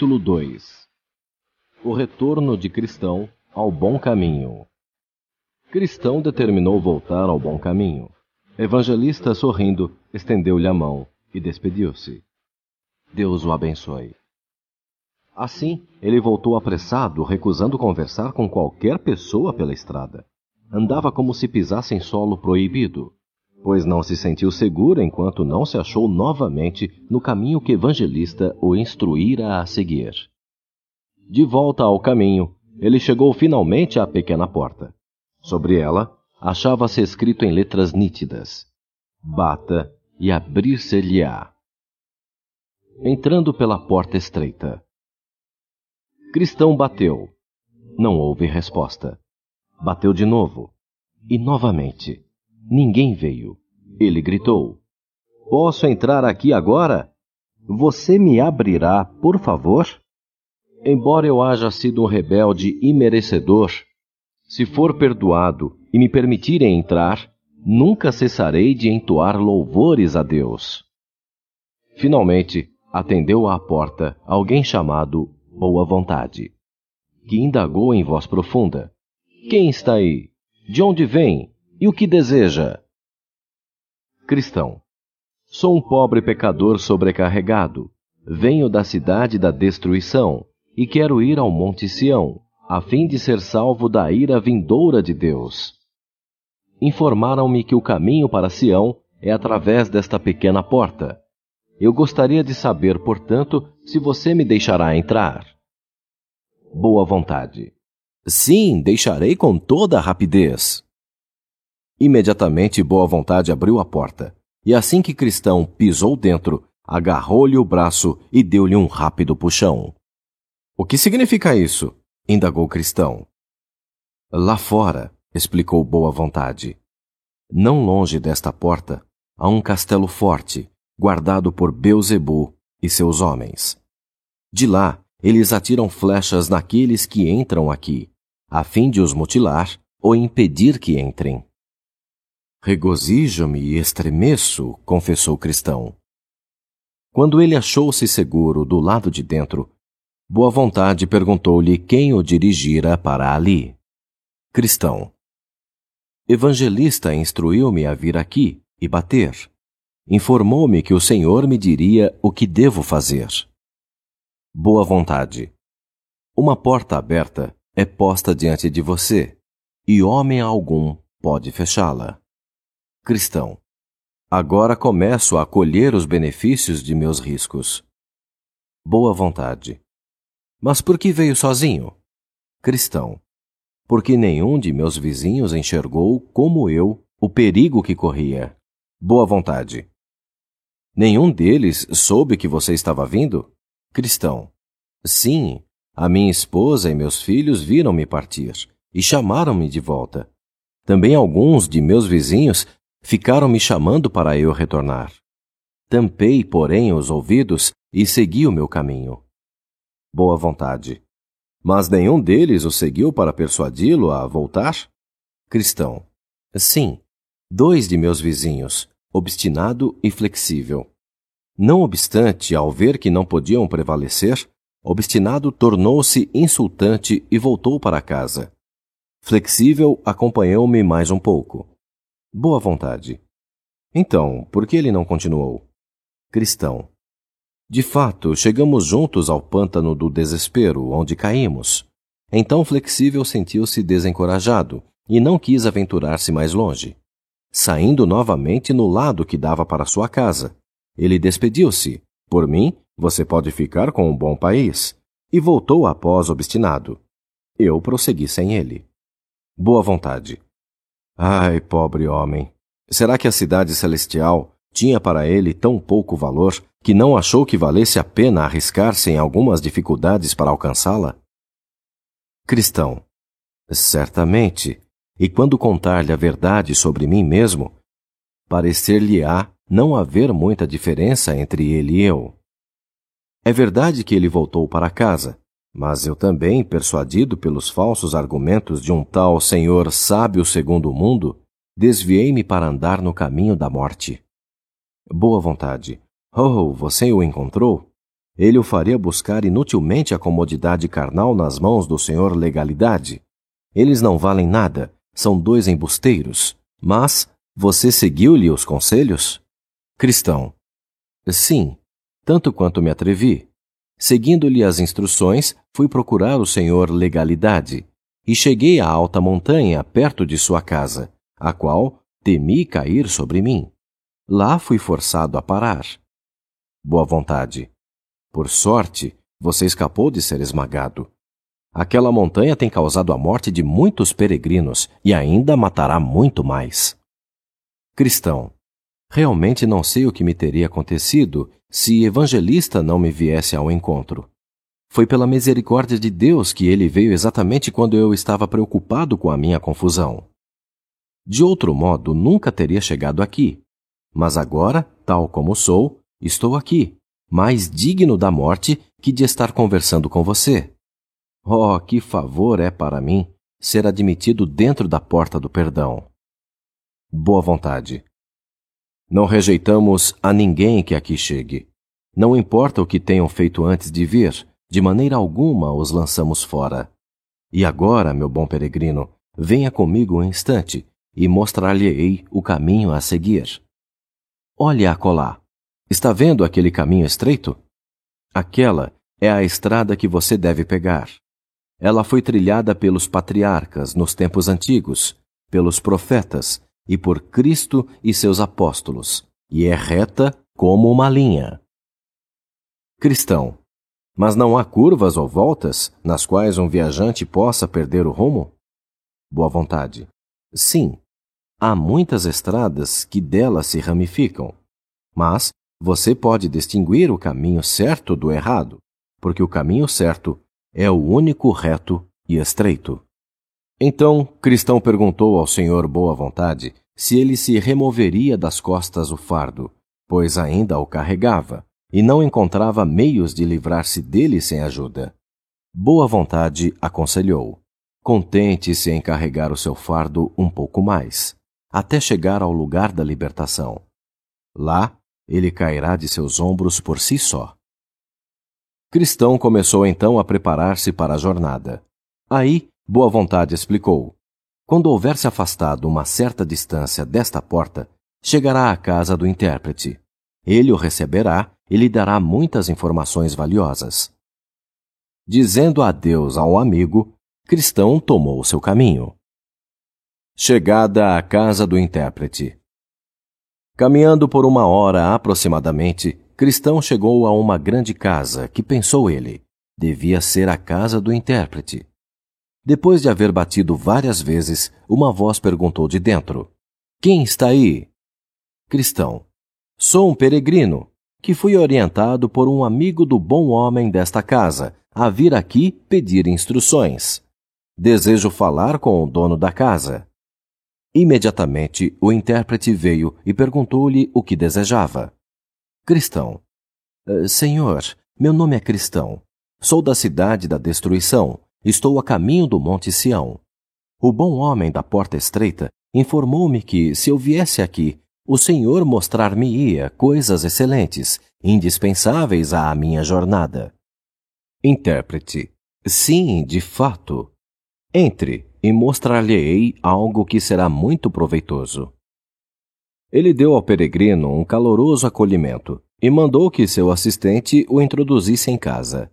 Capítulo 2 O retorno de Cristão ao bom caminho. Cristão determinou voltar ao bom caminho. Evangelista, sorrindo, estendeu-lhe a mão e despediu-se. Deus o abençoe. Assim, ele voltou apressado, recusando conversar com qualquer pessoa pela estrada. Andava como se pisasse em solo proibido, pois não se sentiu seguro enquanto não se achou novamente no caminho que Evangelista o instruíra a seguir. De volta ao caminho, ele chegou finalmente à pequena porta. Sobre ela, achava-se escrito em letras nítidas: Bata e abrir-se-lhe-á. Entrando pela porta estreita. Cristão bateu. Não houve resposta. Bateu de novo. E novamente. Ninguém veio. Ele gritou: Posso entrar aqui agora? Você me abrirá, por favor? Embora eu haja sido um rebelde imerecedor, se for perdoado e me permitirem entrar, nunca cessarei de entoar louvores a Deus. Finalmente, atendeu à porta alguém chamado Boa Vontade, que indagou em voz profunda: Quem está aí? De onde vem? E o que deseja? Cristão. Sou um pobre pecador sobrecarregado. Venho da cidade da destruição e quero ir ao Monte Sião, a fim de ser salvo da ira vindoura de Deus. Informaram-me que o caminho para Sião é através desta pequena porta. Eu gostaria de saber, portanto, se você me deixará entrar. Boa vontade. Sim, deixarei com toda a rapidez. Imediatamente Boa Vontade abriu a porta, e assim que Cristão pisou dentro, agarrou-lhe o braço e deu-lhe um rápido puxão. O que significa isso? indagou Cristão. Lá fora, explicou Boa Vontade. Não longe desta porta, há um castelo forte, guardado por Beuzebu e seus homens. De lá, eles atiram flechas naqueles que entram aqui, a fim de os mutilar ou impedir que entrem. Regozijo-me e estremeço, confessou Cristão. Quando ele achou-se seguro do lado de dentro, Boa Vontade perguntou-lhe quem o dirigira para ali. Cristão. Evangelista instruiu-me a vir aqui e bater. Informou-me que o Senhor me diria o que devo fazer. Boa Vontade. Uma porta aberta é posta diante de você, e homem algum pode fechá-la cristão. Agora começo a colher os benefícios de meus riscos. Boa vontade. Mas por que veio sozinho? Cristão. Porque nenhum de meus vizinhos enxergou, como eu, o perigo que corria. Boa vontade. Nenhum deles soube que você estava vindo? Cristão. Sim, a minha esposa e meus filhos viram-me partir e chamaram-me de volta. Também alguns de meus vizinhos ficaram me chamando para eu retornar. Tampei, porém, os ouvidos e segui o meu caminho. Boa vontade. Mas nenhum deles o seguiu para persuadi-lo a voltar? Cristão. Sim, dois de meus vizinhos, obstinado e flexível. Não obstante, ao ver que não podiam prevalecer, obstinado tornou-se insultante e voltou para casa. Flexível acompanhou-me mais um pouco. Boa vontade. Então, por que ele não continuou? Cristão. De fato, chegamos juntos ao pântano do desespero, onde caímos. Então Flexível sentiu-se desencorajado e não quis aventurar-se mais longe. Saindo novamente no lado que dava para sua casa, ele despediu-se. Por mim, você pode ficar com um bom país. E voltou após obstinado. Eu prossegui sem ele. Boa vontade. Ai, pobre homem! Será que a cidade celestial tinha para ele tão pouco valor que não achou que valesse a pena arriscar-se em algumas dificuldades para alcançá-la? Cristão. Certamente. E quando contar-lhe a verdade sobre mim mesmo, parecer-lhe-á não haver muita diferença entre ele e eu. É verdade que ele voltou para casa, mas eu também, persuadido pelos falsos argumentos de um tal senhor sábio segundo o mundo, desviei-me para andar no caminho da morte. Boa vontade. Oh, você o encontrou? Ele o faria buscar inutilmente a comodidade carnal nas mãos do senhor legalidade. Eles não valem nada, são dois embusteiros. Mas você seguiu-lhe os conselhos? Cristão. Sim, tanto quanto me atrevi. Seguindo-lhe as instruções, fui procurar o senhor legalidade e cheguei à alta montanha perto de sua casa, a qual temi cair sobre mim. Lá fui forçado a parar. Boa vontade. Por sorte, você escapou de ser esmagado. Aquela montanha tem causado a morte de muitos peregrinos e ainda matará muito mais. Cristão. Realmente não sei o que me teria acontecido se Evangelista não me viesse ao encontro. Foi pela misericórdia de Deus que ele veio exatamente quando eu estava preocupado com a minha confusão. De outro modo, nunca teria chegado aqui. Mas agora, tal como sou, estou aqui, mais digno da morte que de estar conversando com você. Oh, que favor é para mim ser admitido dentro da porta do perdão. Boa vontade. Não rejeitamos a ninguém que aqui chegue. Não importa o que tenham feito antes de vir, de maneira alguma os lançamos fora. E agora, meu bom peregrino, venha comigo um instante e mostrar-lhe-ei o caminho a seguir. Olhe acolá. Está vendo aquele caminho estreito? Aquela é a estrada que você deve pegar. Ela foi trilhada pelos patriarcas nos tempos antigos, pelos profetas e por Cristo e seus apóstolos, e é reta como uma linha. Cristão, mas não há curvas ou voltas nas quais um viajante possa perder o rumo? Boa vontade. Sim, há muitas estradas que delas se ramificam, mas você pode distinguir o caminho certo do errado, porque o caminho certo é o único reto e estreito. Então, Cristão perguntou ao senhor Boa Vontade se ele se removeria das costas o fardo, pois ainda o carregava, e não encontrava meios de livrar-se dele sem ajuda. Boa Vontade aconselhou: contente-se em carregar o seu fardo um pouco mais, até chegar ao lugar da libertação. Lá, ele cairá de seus ombros por si só. Cristão começou então a preparar-se para a jornada. Aí, Boa Vontade explicou: quando houver se afastado uma certa distância desta porta, chegará à casa do intérprete. Ele o receberá e lhe dará muitas informações valiosas. Dizendo adeus ao amigo, Cristão tomou seu caminho. Chegada à casa do intérprete. Caminhando por uma hora aproximadamente, Cristão chegou a uma grande casa que, pensou ele, devia ser a casa do intérprete. Depois de haver batido várias vezes, uma voz perguntou de dentro: Quem está aí? Cristão: Sou um peregrino, que fui orientado por um amigo do bom homem desta casa a vir aqui pedir instruções. Desejo falar com o dono da casa. Imediatamente o intérprete veio e perguntou-lhe o que desejava. Cristão. Eh, senhor, meu nome é Cristão. Sou da cidade da destruição. Estou a caminho do Monte Sião. O bom homem da porta estreita informou-me que, se eu viesse aqui, o Senhor mostrar-me-ia coisas excelentes, indispensáveis à minha jornada. Intérprete. Sim, de fato. Entre, e mostrar-lhe-ei algo que será muito proveitoso. Ele deu ao peregrino um caloroso acolhimento e mandou que seu assistente o introduzisse em casa.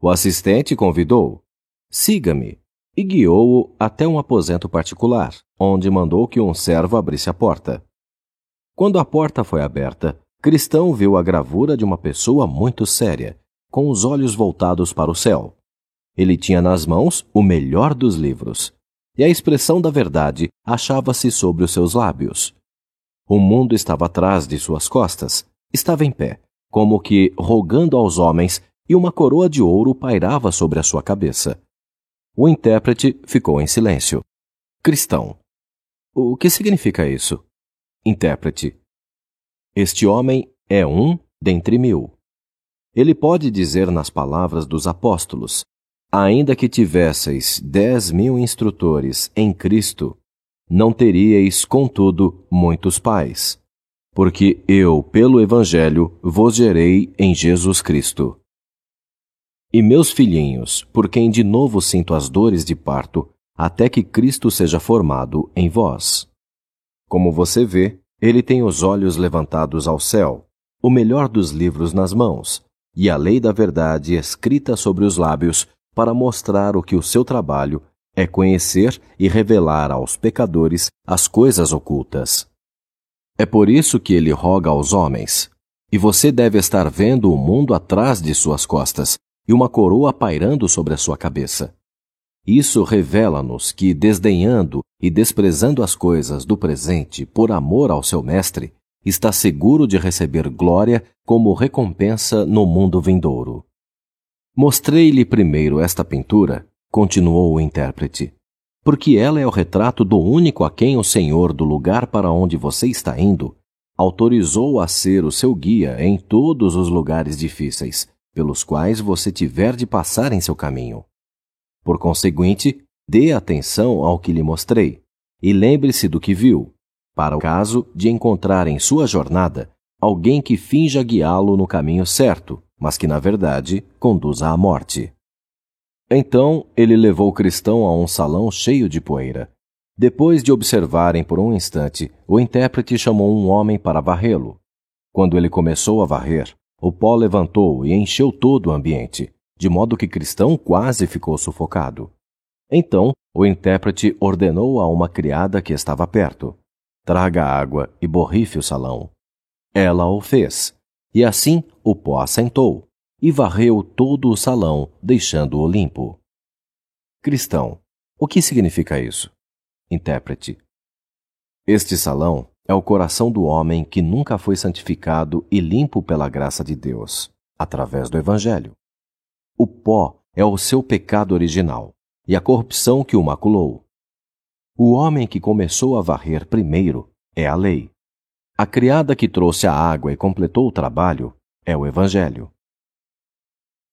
O assistente convidou: Siga-me, e guiou-o até um aposento particular, onde mandou que um servo abrisse a porta. Quando a porta foi aberta, Cristão viu a gravura de uma pessoa muito séria, com os olhos voltados para o céu. Ele tinha nas mãos o melhor dos livros, e a expressão da verdade achava-se sobre os seus lábios. O mundo estava atrás de suas costas, estava em pé, como que rogando aos homens, e uma coroa de ouro pairava sobre a sua cabeça. O intérprete ficou em silêncio. Cristão. O que significa isso? Intérprete. Este homem é um dentre mil. Ele pode dizer nas palavras dos apóstolos: Ainda que tivesseis dez mil instrutores em Cristo, não teríeis, contudo, muitos pais. Porque eu, pelo Evangelho, vos gerei em Jesus Cristo. E meus filhinhos, por quem de novo sinto as dores de parto, até que Cristo seja formado em vós. Como você vê, ele tem os olhos levantados ao céu, o melhor dos livros nas mãos, e a lei da verdade escrita sobre os lábios, para mostrar o que o seu trabalho é conhecer e revelar aos pecadores as coisas ocultas. É por isso que ele roga aos homens. E você deve estar vendo o mundo atrás de suas costas e uma coroa pairando sobre a sua cabeça. Isso revela-nos que, desdenhando e desprezando as coisas do presente por amor ao seu Mestre, está seguro de receber glória como recompensa no mundo vindouro. Mostrei-lhe primeiro esta pintura, continuou o intérprete, porque ela é o retrato do único a quem o Senhor do lugar para onde você está indo autorizou a ser o seu guia em todos os lugares difíceis pelos quais você tiver de passar em seu caminho. Por conseguinte, dê atenção ao que lhe mostrei e lembre-se do que viu, para o caso de encontrar em sua jornada alguém que finja guiá-lo no caminho certo, mas que na verdade conduza à morte. Então ele levou o cristão a um salão cheio de poeira. Depois de observarem por um instante, o intérprete chamou um homem para varrê-lo. Quando ele começou a varrer, o pó levantou e encheu todo o ambiente, de modo que Cristão quase ficou sufocado. Então, o intérprete ordenou a uma criada que estava perto: Traga água e borrife o salão. Ela o fez, e assim o pó assentou, e varreu todo o salão, deixando-o limpo. Cristão, o que significa isso? Intérprete. Este salão é o coração do homem que nunca foi santificado e limpo pela graça de Deus, através do Evangelho. O pó é o seu pecado original e a corrupção que o maculou. O homem que começou a varrer primeiro é a lei. A criada que trouxe a água e completou o trabalho é o Evangelho.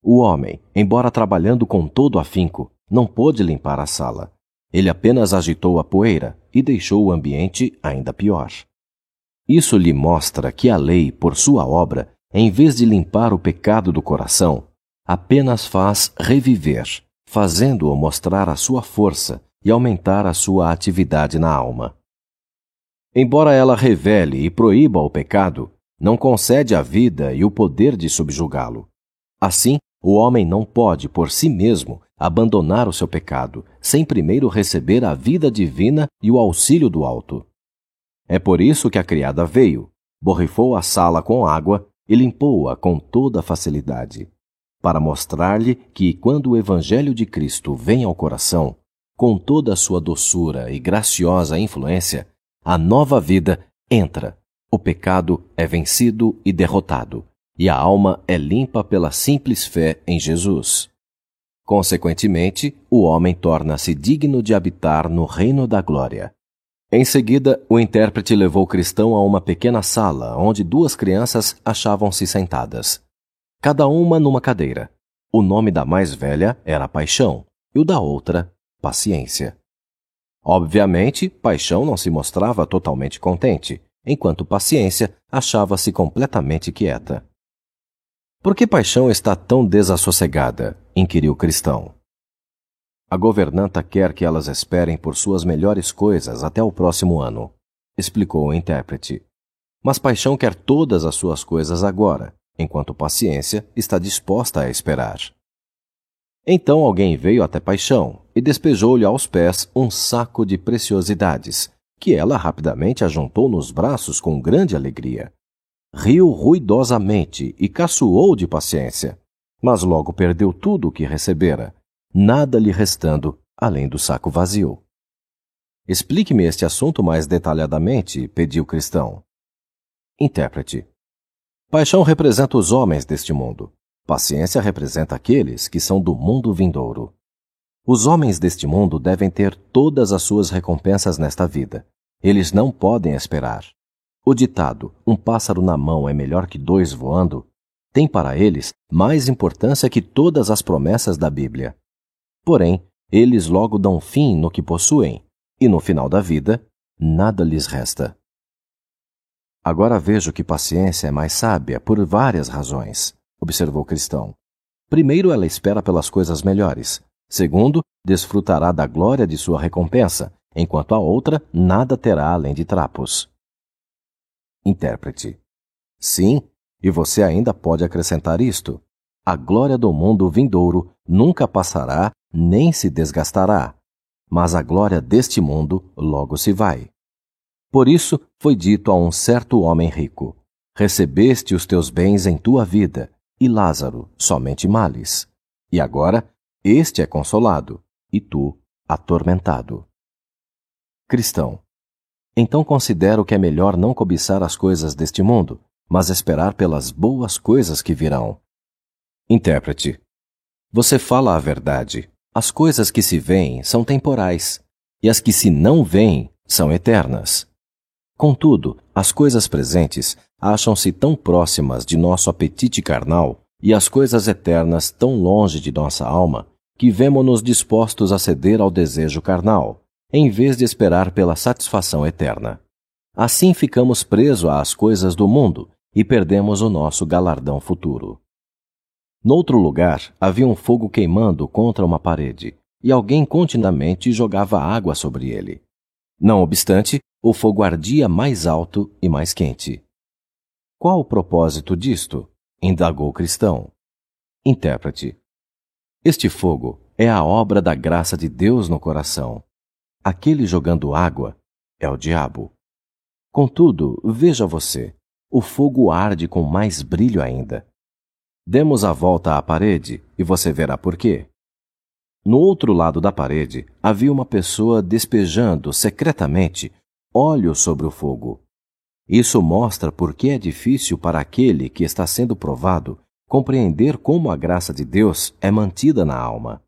O homem, embora trabalhando com todo afinco, não pôde limpar a sala. Ele apenas agitou a poeira e deixou o ambiente ainda pior. Isso lhe mostra que a lei, por sua obra, em vez de limpar o pecado do coração, apenas faz reviver, fazendo-o mostrar a sua força e aumentar a sua atividade na alma. Embora ela revele e proíba o pecado, não concede a vida e o poder de subjugá-lo. Assim, o homem não pode, por si mesmo, abandonar o seu pecado, sem primeiro receber a vida divina e o auxílio do alto. É por isso que a criada veio, borrifou a sala com água e limpou-a com toda facilidade, para mostrar-lhe que, quando o Evangelho de Cristo vem ao coração, com toda a sua doçura e graciosa influência, a nova vida entra, o pecado é vencido e derrotado e a alma é limpa pela simples fé em Jesus. Consequentemente, o homem torna-se digno de habitar no reino da glória. Em seguida, o intérprete levou o cristão a uma pequena sala onde duas crianças achavam-se sentadas, cada uma numa cadeira. O nome da mais velha era Paixão e o da outra, Paciência. Obviamente, Paixão não se mostrava totalmente contente, enquanto Paciência achava-se completamente quieta. Por que Paixão está tão desassossegada? Inquiriu cristão. A governanta quer que elas esperem por suas melhores coisas até o próximo ano, explicou o intérprete. Mas Paixão quer todas as suas coisas agora, enquanto Paciência está disposta a esperar. Então alguém veio até Paixão e despejou-lhe aos pés um saco de preciosidades, que ela rapidamente ajuntou nos braços com grande alegria riu ruidosamente e caçoou de paciência, mas logo perdeu tudo o que recebera, nada lhe restando além do saco vazio. Explique-me este assunto mais detalhadamente, pediu cristão. Intérprete. Paixão representa os homens deste mundo. Paciência representa aqueles que são do mundo vindouro. Os homens deste mundo devem ter todas as suas recompensas nesta vida. Eles não podem esperar. O ditado um pássaro na mão é melhor que dois voando tem para eles mais importância que todas as promessas da Bíblia. Porém, eles logo dão fim no que possuem, e no final da vida, nada lhes resta. Agora vejo que paciência é mais sábia por várias razões, observou cristão. primeiro ela espera pelas coisas melhores. Segundo, desfrutará da glória de sua recompensa, enquanto a outra nada terá além de trapos. Intérprete. Sim, e você ainda pode acrescentar isto: a glória do mundo vindouro nunca passará nem se desgastará, mas a glória deste mundo logo se vai. Por isso foi dito a um certo homem rico: Recebeste os teus bens em tua vida, e Lázaro somente males. E agora este é consolado, e tu atormentado. Cristão. Então considero que é melhor não cobiçar as coisas deste mundo, mas esperar pelas boas coisas que virão. Intérprete. Você fala a verdade. As coisas que se veem são temporais, e as que se não veem são eternas. Contudo, as coisas presentes acham-se tão próximas de nosso apetite carnal e as coisas eternas tão longe de nossa alma que vemo-nos dispostos a ceder ao desejo carnal, em vez de esperar pela satisfação eterna. Assim ficamos presos às coisas do mundo e perdemos o nosso galardão futuro. Noutro lugar havia um fogo queimando contra uma parede, e alguém continuamente jogava água sobre ele. Não obstante, o fogo ardia mais alto e mais quente. Qual o propósito disto? indagou o cristão. Intérprete. Este fogo é a obra da graça de Deus no coração. Aquele jogando água é o diabo. Contudo, veja você, o fogo arde com mais brilho ainda. Demos a volta à parede e você verá por quê. No outro lado da parede havia uma pessoa despejando secretamente óleo sobre o fogo. Isso mostra por que é difícil para aquele que está sendo provado compreender como a graça de Deus é mantida na alma.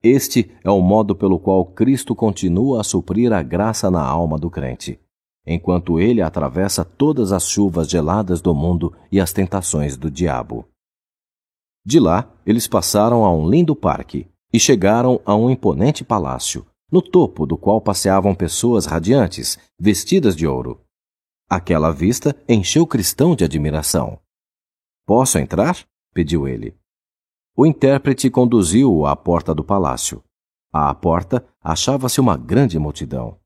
Este é o modo pelo qual Cristo continua a suprir a graça na alma do crente, enquanto ele atravessa todas as chuvas geladas do mundo e as tentações do diabo. De lá, eles passaram a um lindo parque e chegaram a um imponente palácio, no topo do qual passeavam pessoas radiantes, vestidas de ouro. Aquela vista encheu o cristão de admiração. Posso entrar? pediu ele. O intérprete conduziu-o à porta do palácio. À porta achava-se uma grande multidão.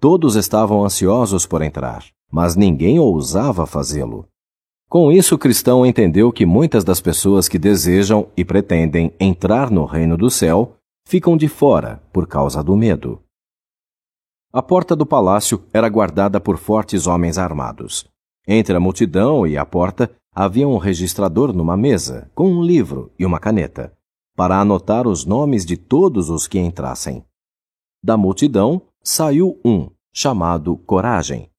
Todos estavam ansiosos por entrar, mas ninguém ousava fazê-lo. Com isso, o cristão entendeu que muitas das pessoas que desejam e pretendem entrar no reino do céu ficam de fora por causa do medo. A porta do palácio era guardada por fortes homens armados. Entre a multidão e a porta havia um registrador numa mesa, com um livro e uma caneta, para anotar os nomes de todos os que entrassem. Da multidão saiu um, chamado Coragem,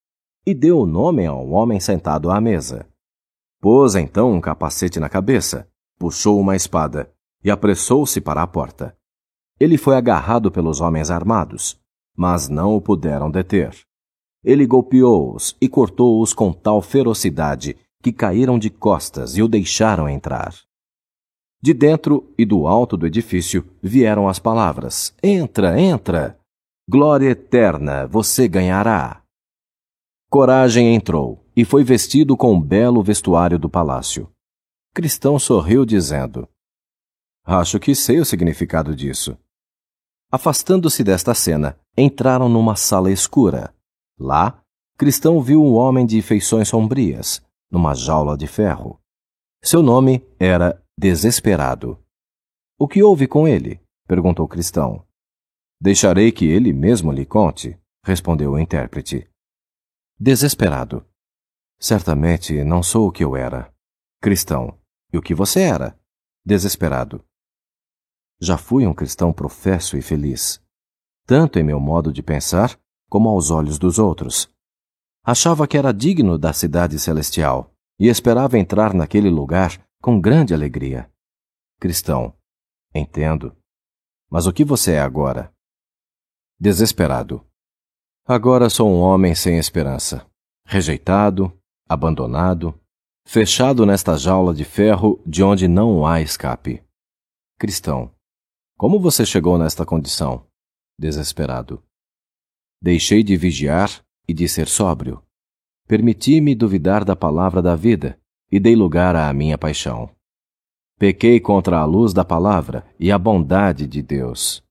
e deu o nome a um homem sentado à mesa. Pôs então um capacete na cabeça, puxou uma espada e apressou-se para a porta. Ele foi agarrado pelos homens armados, mas não o puderam deter. Ele golpeou-os e cortou-os com tal ferocidade que caíram de costas e o deixaram entrar. De dentro e do alto do edifício vieram as palavras: Entra, entra! Glória eterna, você ganhará! Coragem entrou e foi vestido com um belo vestuário do palácio. Cristão sorriu, dizendo: Acho que sei o significado disso. Afastando-se desta cena, entraram numa sala escura. Lá, Cristão viu um homem de feições sombrias, numa jaula de ferro. Seu nome era Desesperado. O que houve com ele? perguntou Cristão. Deixarei que ele mesmo lhe conte, respondeu o intérprete. Desesperado. Certamente não sou o que eu era. Cristão. E o que você era? Desesperado. Já fui um cristão professo e feliz, tanto em meu modo de pensar como aos olhos dos outros. Achava que era digno da cidade celestial e esperava entrar naquele lugar com grande alegria. Cristão, entendo. Mas o que você é agora? Desesperado. Agora sou um homem sem esperança, rejeitado, abandonado, fechado nesta jaula de ferro de onde não há escape. Cristão, como você chegou nesta condição? Desesperado. Deixei de vigiar e de ser sóbrio. Permiti-me duvidar da palavra da vida e dei lugar à minha paixão. Pequei contra a luz da palavra e a bondade de Deus.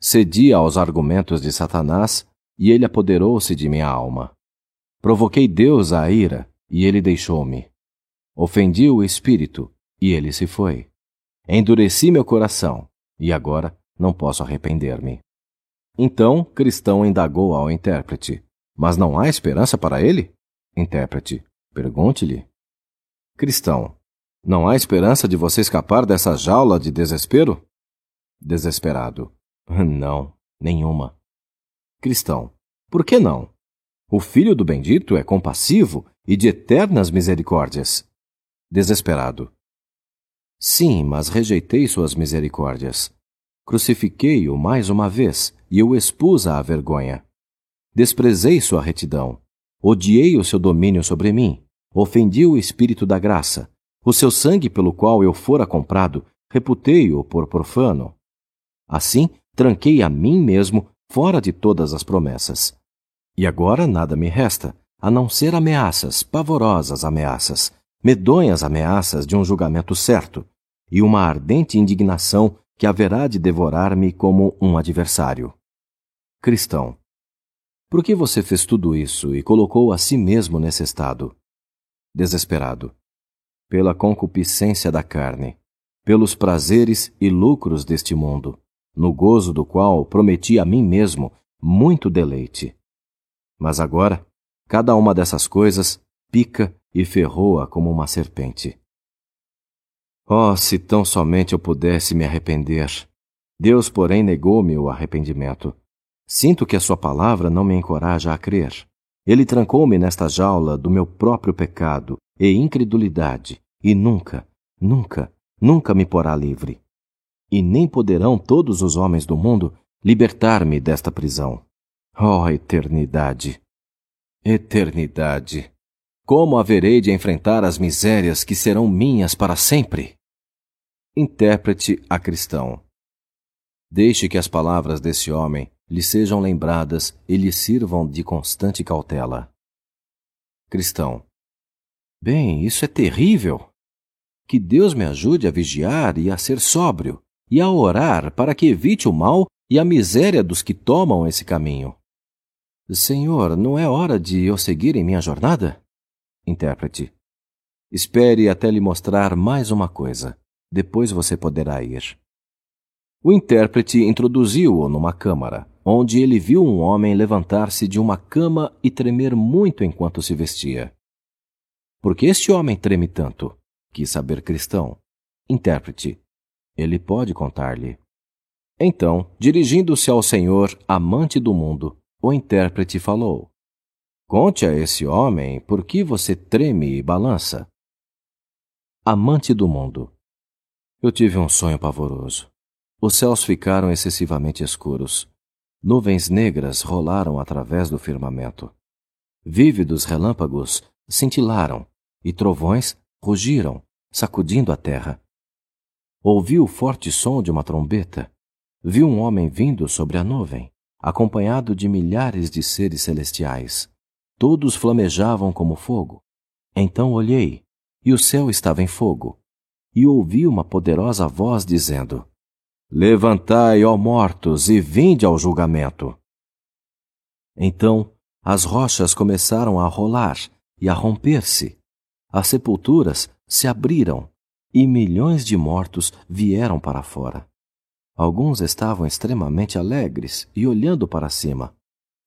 Cedi aos argumentos de Satanás e ele apoderou-se de minha alma. Provoquei Deus à ira e ele deixou-me. Ofendi o Espírito e ele se foi. Endureci meu coração e agora não posso arrepender-me. Então, Cristão indagou ao intérprete: Mas não há esperança para ele? Intérprete: Pergunte-lhe. Cristão: Não há esperança de você escapar dessa jaula de desespero? Desesperado: Não, nenhuma. Cristão: Por que não? O Filho do Bendito é compassivo e de eternas misericórdias. Desesperado: Sim, mas rejeitei suas misericórdias. Crucifiquei-o mais uma vez e o expus à vergonha. Desprezei sua retidão. Odiei o seu domínio sobre mim. Ofendi o Espírito da graça. O seu sangue pelo qual eu fora comprado, reputei-o por profano. Assim, tranquei a mim mesmo fora de todas as promessas. E agora nada me resta, a não ser ameaças, pavorosas ameaças, medonhas ameaças de um julgamento certo, e uma ardente indignação que haverá de devorar-me como um adversário. Cristão. Por que você fez tudo isso e colocou a si mesmo nesse estado? Desesperado. Pela concupiscência da carne, pelos prazeres e lucros deste mundo, no gozo do qual prometi a mim mesmo muito deleite. Mas agora, cada uma dessas coisas pica e ferroa como uma serpente. Oh, se tão somente eu pudesse me arrepender! Deus, porém, negou-me o arrependimento. Sinto que a sua palavra não me encoraja a crer. Ele trancou-me nesta jaula do meu próprio pecado e incredulidade, e nunca, nunca, nunca me porá livre. E nem poderão todos os homens do mundo libertar-me desta prisão. Oh, eternidade! Eternidade! Como haverei de enfrentar as misérias que serão minhas para sempre? Intérprete a cristão. Deixe que as palavras desse homem lhe sejam lembradas e lhe sirvam de constante cautela. Cristão. Bem, isso é terrível. Que Deus me ajude a vigiar e a ser sóbrio, e a orar para que evite o mal e a miséria dos que tomam esse caminho. Senhor, não é hora de eu seguir em minha jornada? Intérprete. Espere até lhe mostrar mais uma coisa. Depois você poderá ir. O intérprete introduziu-o numa câmara, onde ele viu um homem levantar-se de uma cama e tremer muito enquanto se vestia. Por que este homem treme tanto? Quis saber cristão. Intérprete. Ele pode contar-lhe. Então, dirigindo-se ao Senhor, amante do mundo, o intérprete falou: Conte a esse homem por que você treme e balança. Amante do mundo. Eu tive um sonho pavoroso. Os céus ficaram excessivamente escuros. Nuvens negras rolaram através do firmamento. Vívidos relâmpagos cintilaram e trovões rugiram, sacudindo a terra. Ouvi o forte som de uma trombeta. Vi um homem vindo sobre a nuvem, acompanhado de milhares de seres celestiais. Todos flamejavam como fogo. Então olhei, e o céu estava em fogo, e ouvi uma poderosa voz dizendo: Levantai, ó mortos, e vinde ao julgamento. Então as rochas começaram a rolar e a romper-se. As sepulturas se abriram e milhões de mortos vieram para fora. Alguns estavam extremamente alegres e olhando para cima.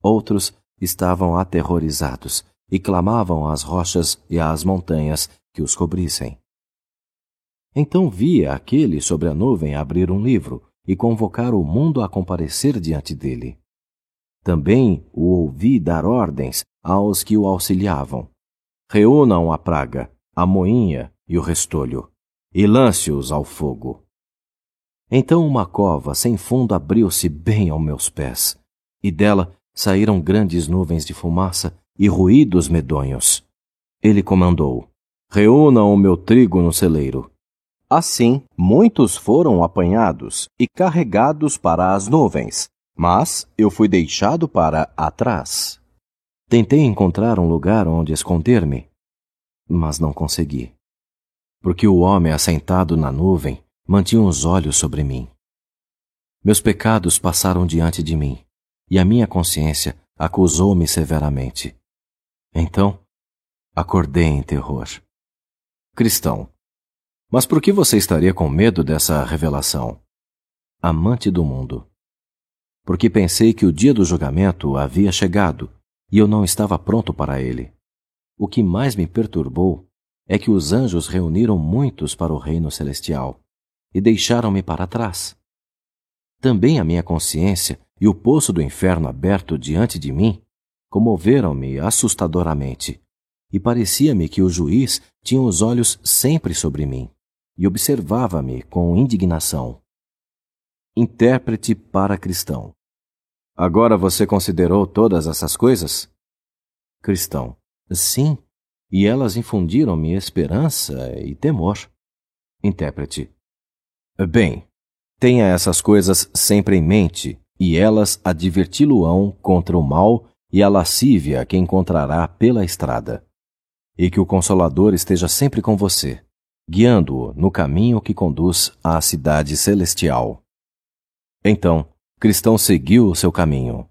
Outros estavam aterrorizados e clamavam às rochas e às montanhas que os cobrissem. Então via aquele sobre a nuvem abrir um livro e convocar o mundo a comparecer diante dele. Também o ouvi dar ordens aos que o auxiliavam. Reúnam a praga, a moinha e o restolho, e lance-os ao fogo. Então uma cova sem fundo abriu-se bem aos meus pés, e dela saíram grandes nuvens de fumaça e ruídos medonhos. Ele comandou: Reúnam o meu trigo no celeiro, Assim, muitos foram apanhados e carregados para as nuvens, mas eu fui deixado para atrás. Tentei encontrar um lugar onde esconder-me, mas não consegui. Porque o homem assentado na nuvem mantinha os olhos sobre mim. Meus pecados passaram diante de mim, e a minha consciência acusou-me severamente. Então, acordei em terror. Cristão, mas por que você estaria com medo dessa revelação? Amante do mundo. Porque pensei que o dia do julgamento havia chegado e eu não estava pronto para ele. O que mais me perturbou é que os anjos reuniram muitos para o reino celestial e deixaram-me para trás. Também a minha consciência e o poço do inferno aberto diante de mim comoveram-me assustadoramente, e parecia-me que o juiz tinha os olhos sempre sobre mim e observava-me com indignação. Intérprete para cristão. Agora você considerou todas essas coisas? Cristão. Sim, e elas infundiram-me esperança e temor. Intérprete. Bem, tenha essas coisas sempre em mente, e elas adverti-lo-ão contra o mal e a lascívia que encontrará pela estrada. E que o Consolador esteja sempre com você, guiando-o no caminho que conduz à cidade celestial. Então, Cristão seguiu o seu caminho